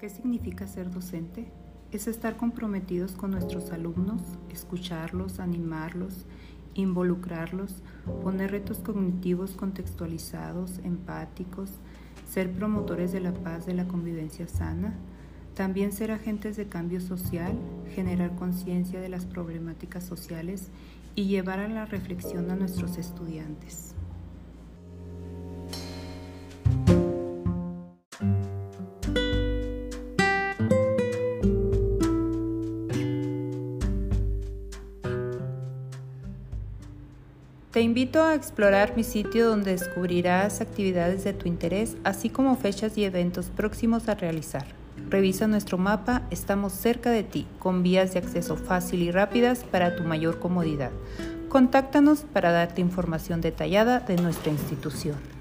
¿Qué significa ser docente? Es estar comprometidos con nuestros alumnos, escucharlos, animarlos, involucrarlos, poner retos cognitivos contextualizados, empáticos, ser promotores de la paz, de la convivencia sana, también ser agentes de cambio social, generar conciencia de las problemáticas sociales y llevar a la reflexión a nuestros estudiantes. Te invito a explorar mi sitio donde descubrirás actividades de tu interés, así como fechas y eventos próximos a realizar. Revisa nuestro mapa, estamos cerca de ti, con vías de acceso fácil y rápidas para tu mayor comodidad. Contáctanos para darte información detallada de nuestra institución.